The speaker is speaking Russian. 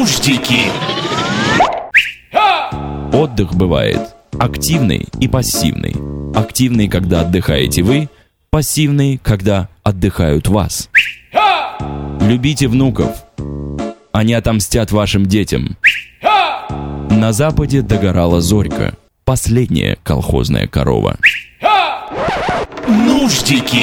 Нуждики. Отдых бывает активный и пассивный. Активный, когда отдыхаете вы, пассивный, когда отдыхают вас. Любите внуков. Они отомстят вашим детям. На западе догорала зорька. Последняя колхозная корова. Нуждики.